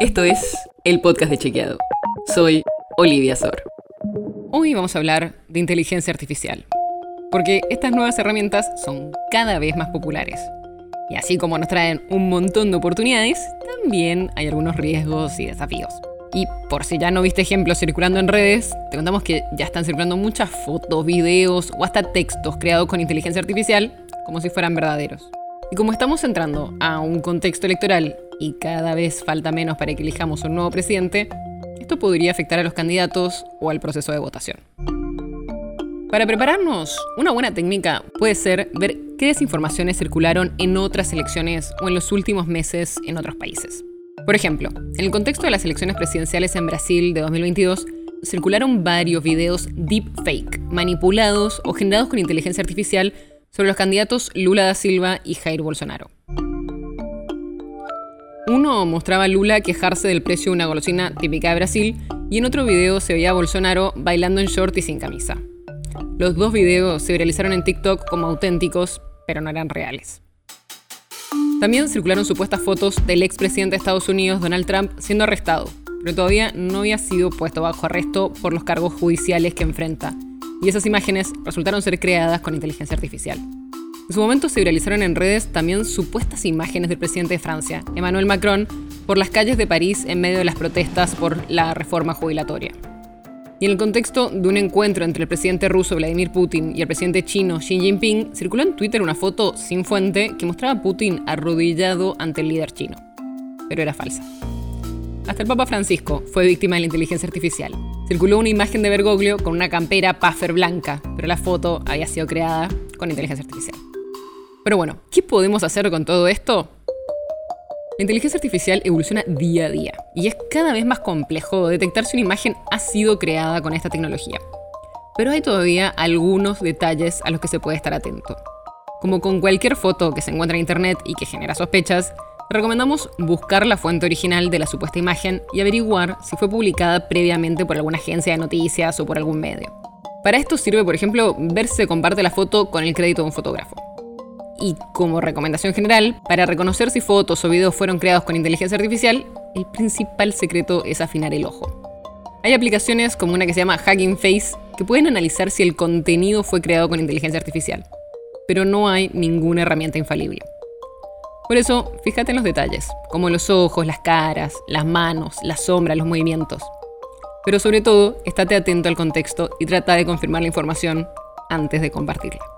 Esto es el podcast de Chequeado. Soy Olivia Sor. Hoy vamos a hablar de inteligencia artificial, porque estas nuevas herramientas son cada vez más populares. Y así como nos traen un montón de oportunidades, también hay algunos riesgos y desafíos. Y por si ya no viste ejemplos circulando en redes, te contamos que ya están circulando muchas fotos, videos o hasta textos creados con inteligencia artificial como si fueran verdaderos. Y como estamos entrando a un contexto electoral y cada vez falta menos para que elijamos un nuevo presidente, esto podría afectar a los candidatos o al proceso de votación. Para prepararnos, una buena técnica puede ser ver qué desinformaciones circularon en otras elecciones o en los últimos meses en otros países. Por ejemplo, en el contexto de las elecciones presidenciales en Brasil de 2022, circularon varios videos deepfake, manipulados o generados con inteligencia artificial sobre los candidatos Lula da Silva y Jair Bolsonaro. Mostraba a Lula quejarse del precio de una golosina típica de Brasil y en otro video se veía a Bolsonaro bailando en short y sin camisa. Los dos videos se viralizaron en TikTok como auténticos, pero no eran reales. También circularon supuestas fotos del expresidente de Estados Unidos, Donald Trump, siendo arrestado, pero todavía no había sido puesto bajo arresto por los cargos judiciales que enfrenta, y esas imágenes resultaron ser creadas con inteligencia artificial. En su momento se viralizaron en redes también supuestas imágenes del presidente de Francia, Emmanuel Macron, por las calles de París en medio de las protestas por la reforma jubilatoria. Y en el contexto de un encuentro entre el presidente ruso Vladimir Putin y el presidente chino Xi Jinping, circuló en Twitter una foto sin fuente que mostraba a Putin arrodillado ante el líder chino. Pero era falsa. Hasta el Papa Francisco fue víctima de la inteligencia artificial. Circuló una imagen de Bergoglio con una campera puffer blanca, pero la foto había sido creada con inteligencia artificial. Pero bueno, ¿qué podemos hacer con todo esto? La inteligencia artificial evoluciona día a día y es cada vez más complejo detectar si una imagen ha sido creada con esta tecnología. Pero hay todavía algunos detalles a los que se puede estar atento. Como con cualquier foto que se encuentra en internet y que genera sospechas, recomendamos buscar la fuente original de la supuesta imagen y averiguar si fue publicada previamente por alguna agencia de noticias o por algún medio. Para esto sirve, por ejemplo, ver si se comparte la foto con el crédito de un fotógrafo. Y como recomendación general, para reconocer si fotos o videos fueron creados con inteligencia artificial, el principal secreto es afinar el ojo. Hay aplicaciones como una que se llama Hugging Face que pueden analizar si el contenido fue creado con inteligencia artificial, pero no hay ninguna herramienta infalible. Por eso, fíjate en los detalles, como los ojos, las caras, las manos, las sombras, los movimientos. Pero sobre todo, estate atento al contexto y trata de confirmar la información antes de compartirla.